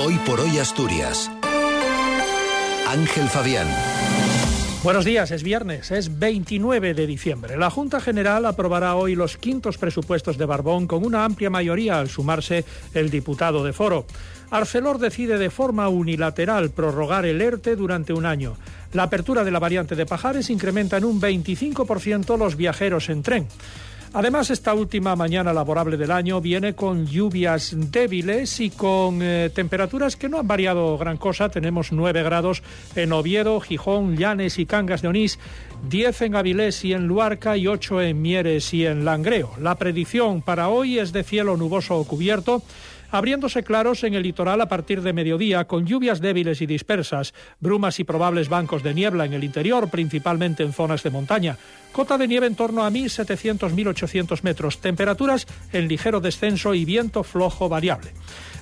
Hoy por hoy Asturias. Ángel Fabián. Buenos días, es viernes, es 29 de diciembre. La Junta General aprobará hoy los quintos presupuestos de Barbón con una amplia mayoría al sumarse el diputado de Foro. Arcelor decide de forma unilateral prorrogar el ERTE durante un año. La apertura de la variante de Pajares incrementa en un 25% los viajeros en tren. Además, esta última mañana laborable del año viene con lluvias débiles y con eh, temperaturas que no han variado gran cosa. Tenemos 9 grados en Oviedo, Gijón, Llanes y Cangas de Onís, 10 en Avilés y en Luarca y 8 en Mieres y en Langreo. La predicción para hoy es de cielo nuboso o cubierto abriéndose claros en el litoral a partir de mediodía, con lluvias débiles y dispersas, brumas y probables bancos de niebla en el interior, principalmente en zonas de montaña. Cota de nieve en torno a 1.700-1.800 metros, temperaturas en ligero descenso y viento flojo variable.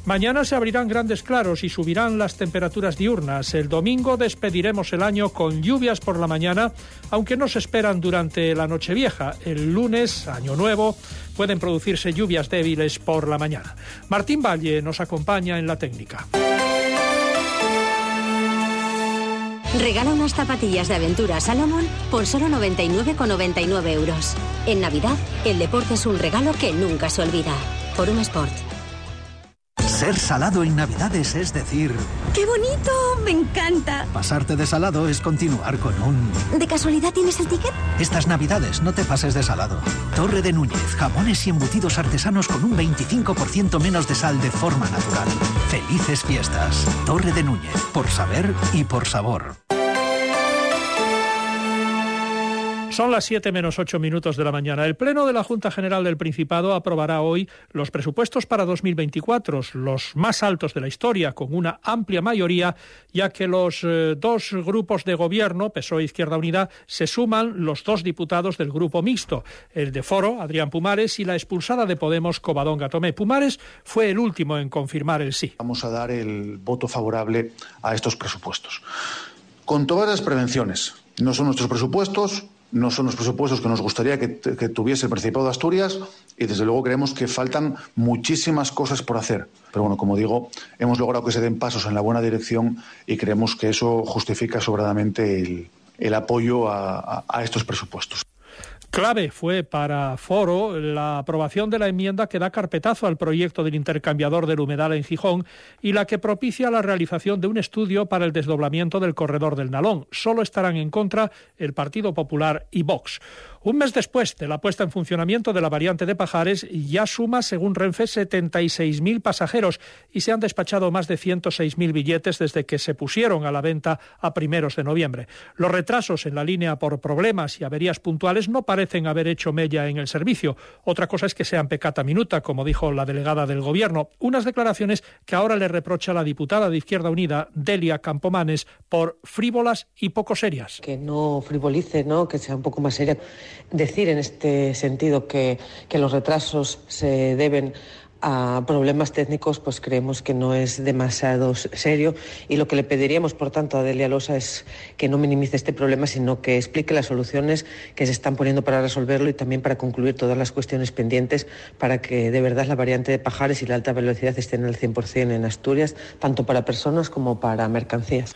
Mañana se abrirán grandes claros y subirán las temperaturas diurnas. El domingo despediremos el año con lluvias por la mañana, aunque no se esperan durante la noche vieja. El lunes, año nuevo, pueden producirse lluvias débiles por la mañana. Martín Valle nos acompaña en la técnica. Regala unas zapatillas de aventura Salomon por solo 99,99 euros. En Navidad, el deporte es un regalo que nunca se olvida. Por un Sport. Ser salado en Navidades es decir... ¡Qué bonito! ¡Me encanta! Pasarte de salado es continuar con un... ¿De casualidad tienes el ticket? Estas Navidades no te pases de salado. Torre de Núñez, jamones y embutidos artesanos con un 25% menos de sal de forma natural. Felices fiestas. Torre de Núñez, por saber y por sabor. Son las 7 menos 8 minutos de la mañana. El Pleno de la Junta General del Principado aprobará hoy los presupuestos para 2024, los más altos de la historia, con una amplia mayoría, ya que los eh, dos grupos de gobierno, PSOE e Izquierda Unida, se suman los dos diputados del grupo mixto, el de Foro, Adrián Pumares, y la expulsada de Podemos, Covadonga Tomé. Pumares fue el último en confirmar el sí. Vamos a dar el voto favorable a estos presupuestos. Con todas las prevenciones. No son nuestros presupuestos, no son los presupuestos que nos gustaría que, tuviese el Principado de Asturias y desde luego creemos que faltan muchísimas cosas por hacer. Pero bueno, como digo, hemos logrado que se den pasos en la buena dirección y creemos que eso justifica sobradamente el, apoyo a estos presupuestos. Clave fue para Foro la aprobación de la enmienda que da carpetazo al proyecto del intercambiador del humedal en Gijón y la que propicia la realización de un estudio para el desdoblamiento del corredor del Nalón. Solo estarán en contra el Partido Popular y Vox. Un mes después de la puesta en funcionamiento de la variante de Pajares, ya suma, según Renfe, 76.000 pasajeros y se han despachado más de 106.000 billetes desde que se pusieron a la venta a primeros de noviembre. Los retrasos en la línea por problemas y averías puntuales no parecen haber hecho mella en el servicio. Otra cosa es que sean pecata minuta, como dijo la delegada del Gobierno. Unas declaraciones que ahora le reprocha la diputada de Izquierda Unida, Delia Campomanes, por frívolas y poco serias. Que no frivolice, ¿no? que sea un poco más seria decir en este sentido que, los retrasos se deben a problemas técnicos, pues creemos que no es demasiado serio y lo que le pediríamos, por tanto, a Delia Losa es que no minimice este problema, sino que explique las soluciones que se están poniendo para resolverlo y también para concluir todas las cuestiones pendientes para que de verdad la variante de Pajares y la alta velocidad estén al 100% en Asturias, tanto para personas como para mercancías.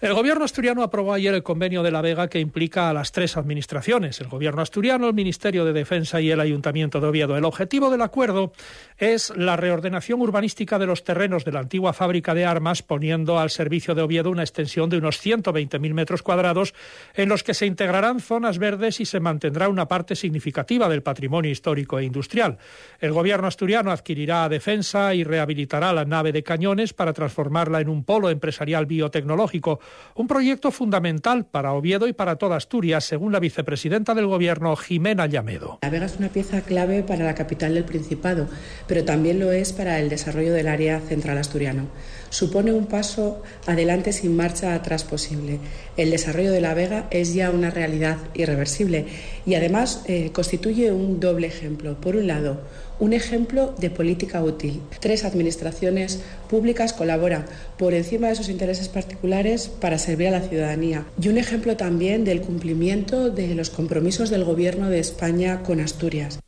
El gobierno asturiano aprobó ayer el convenio de La Vega que implica a las tres administraciones, el gobierno asturiano, el Ministerio de Defensa y el Ayuntamiento de Oviedo. El objetivo del acuerdo es la reordenación urbanística de los terrenos de la antigua fábrica de armas, poniendo al servicio de Oviedo una extensión de unos 120.000 metros cuadrados, en los que se integrarán zonas verdes y se mantendrá una parte significativa del patrimonio histórico e industrial. El gobierno asturiano adquirirá Defensa y rehabilitará la nave de cañones para transformarla en un polo empresarial biotecnológico un proyecto fundamental para Oviedo y para toda Asturias, según la vicepresidenta del Gobierno, Jimena Llamedo. La Vega es una pieza clave para la capital del Principado, pero también lo es para el desarrollo del área central asturiano. Supone un paso adelante sin marcha atrás posible. El desarrollo de la Vega es ya una realidad irreversible y además eh, constituye un doble ejemplo. Por un lado, un ejemplo de política útil. Tres administraciones públicas colaboran por encima de sus intereses particulares para servir a la ciudadanía. Y un ejemplo también del cumplimiento de los compromisos del Gobierno de España con Asturias.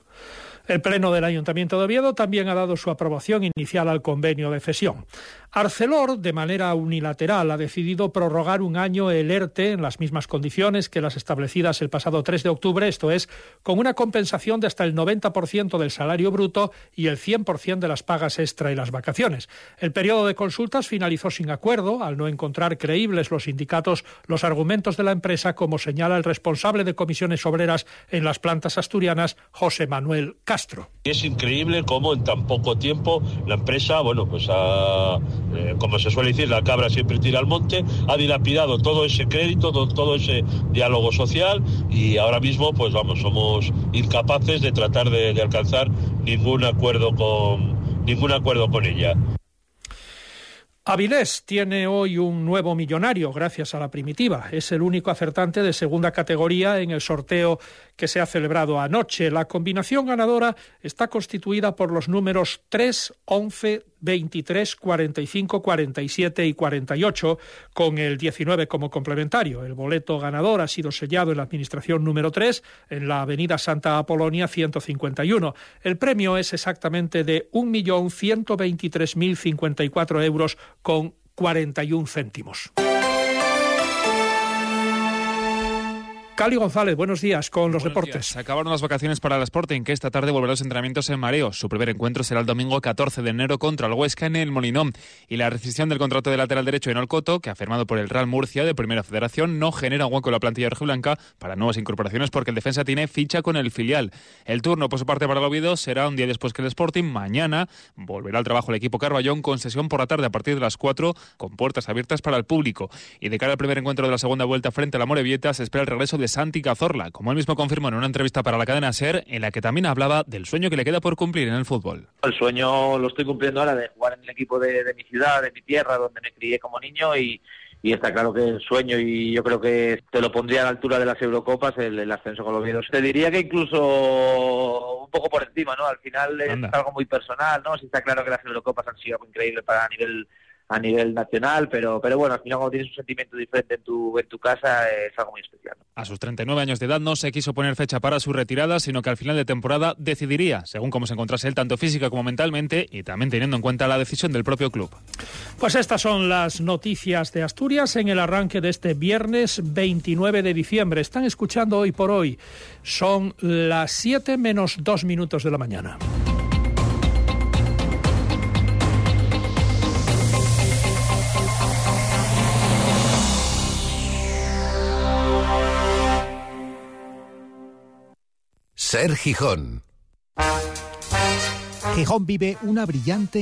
El Pleno del Ayuntamiento de Oviedo también ha dado su aprobación inicial al convenio de cesión. Arcelor, de manera unilateral, ha decidido prorrogar un año el ERTE en las mismas condiciones que las establecidas el pasado 3 de octubre, esto es, con una compensación de hasta el 90% del salario bruto y el 100% de las pagas extra y las vacaciones. El periodo de consultas finalizó sin acuerdo, al no encontrar creíbles los sindicatos los argumentos de la empresa, como señala el responsable de comisiones obreras en las plantas asturianas, José Manuel Castro. Es increíble cómo en tan poco tiempo la empresa, bueno, pues ha eh, como se suele decir, la cabra siempre tira al monte, ha dilapidado todo ese crédito, todo, ese diálogo social y ahora mismo, pues vamos, somos incapaces de tratar de, de alcanzar ningún acuerdo con ningún acuerdo con ella. Avilés tiene hoy un nuevo millonario gracias a la primitiva. Es el único acertante de segunda categoría en el sorteo que se ha celebrado anoche. La combinación ganadora está constituida por los números 3, 11, 23, 45, 47 y 48, con el 19 como complementario. El boleto ganador ha sido sellado en la Administración número 3, en la Avenida Santa Apolonia 151. El premio es exactamente de 1.123.054 euros con 41 céntimos. Cali González, buenos días con los deportes. Se acabaron las vacaciones para el Sporting, que esta tarde volverá a los entrenamientos en Mareo. Su primer encuentro será el domingo 14 de enero contra el Huesca en el Molinón. Y la rescisión del contrato de lateral derecho en Alcoto, que ha firmado por el Real Murcia de Primera Federación, no genera hueco en la plantilla rojiblanca para nuevas incorporaciones porque el defensa tiene ficha con el filial. El turno, por su parte, para el Oviedo será un día después que el Sporting. Mañana volverá al trabajo el equipo Carballón con sesión por la tarde a partir de las 4 con puertas abiertas para el público. Y de cara al primer encuentro de la segunda vuelta frente a la Morevieta se espera el regreso de Santi Cazorla como él mismo confirmó en una entrevista para la cadena SER, en la que también hablaba del sueño que le queda por cumplir en el fútbol. El sueño lo estoy cumpliendo ahora de jugar en el equipo de, mi ciudad, de mi tierra, donde me crié como niño y, está claro que el sueño y yo creo que te lo pondría a la altura de las Eurocopas el, ascenso con los Oviedo. Te diría que incluso un poco por encima, ¿no? Al final es algo muy personal, ¿no? Sí está claro que las Eurocopas han sido algo increíble para a nivel a nivel nacional, pero, pero bueno, al final cuando tienes un sentimiento diferente en tu, en tu casa es algo muy especial. A sus 39 años de edad no se quiso poner fecha para su retirada, sino que al final de temporada decidiría, según cómo se encontrase él, tanto física como mentalmente, y también teniendo en cuenta la decisión del propio club. Pues estas son las noticias de Asturias en el arranque de este viernes 29 de diciembre. Están escuchando hoy por hoy. Son las 7 menos 2 minutos de la mañana. Ser Gijón. Gijón vive una brillante